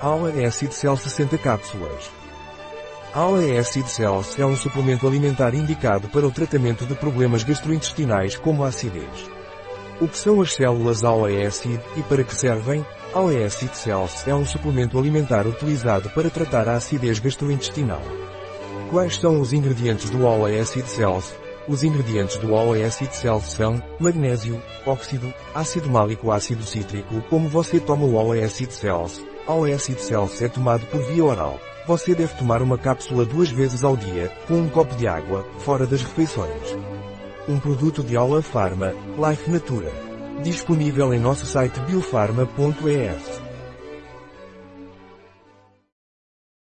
Aula Acid Cell 60 cápsulas. Aula Acid Cells é um suplemento alimentar indicado para o tratamento de problemas gastrointestinais como a acidez. O que são as células Aula Acid e para que servem? Aula Acid Cells é um suplemento alimentar utilizado para tratar a acidez gastrointestinal. Quais são os ingredientes do Aula Acid Cells? Os ingredientes do All Acid Cells são magnésio, óxido, ácido málico ácido cítrico. Como você toma o All Acid Cells? Acid Cells é tomado por via oral. Você deve tomar uma cápsula duas vezes ao dia, com um copo de água, fora das refeições. Um produto de Aula Pharma, Life Natura. Disponível em nosso site biofarma.es.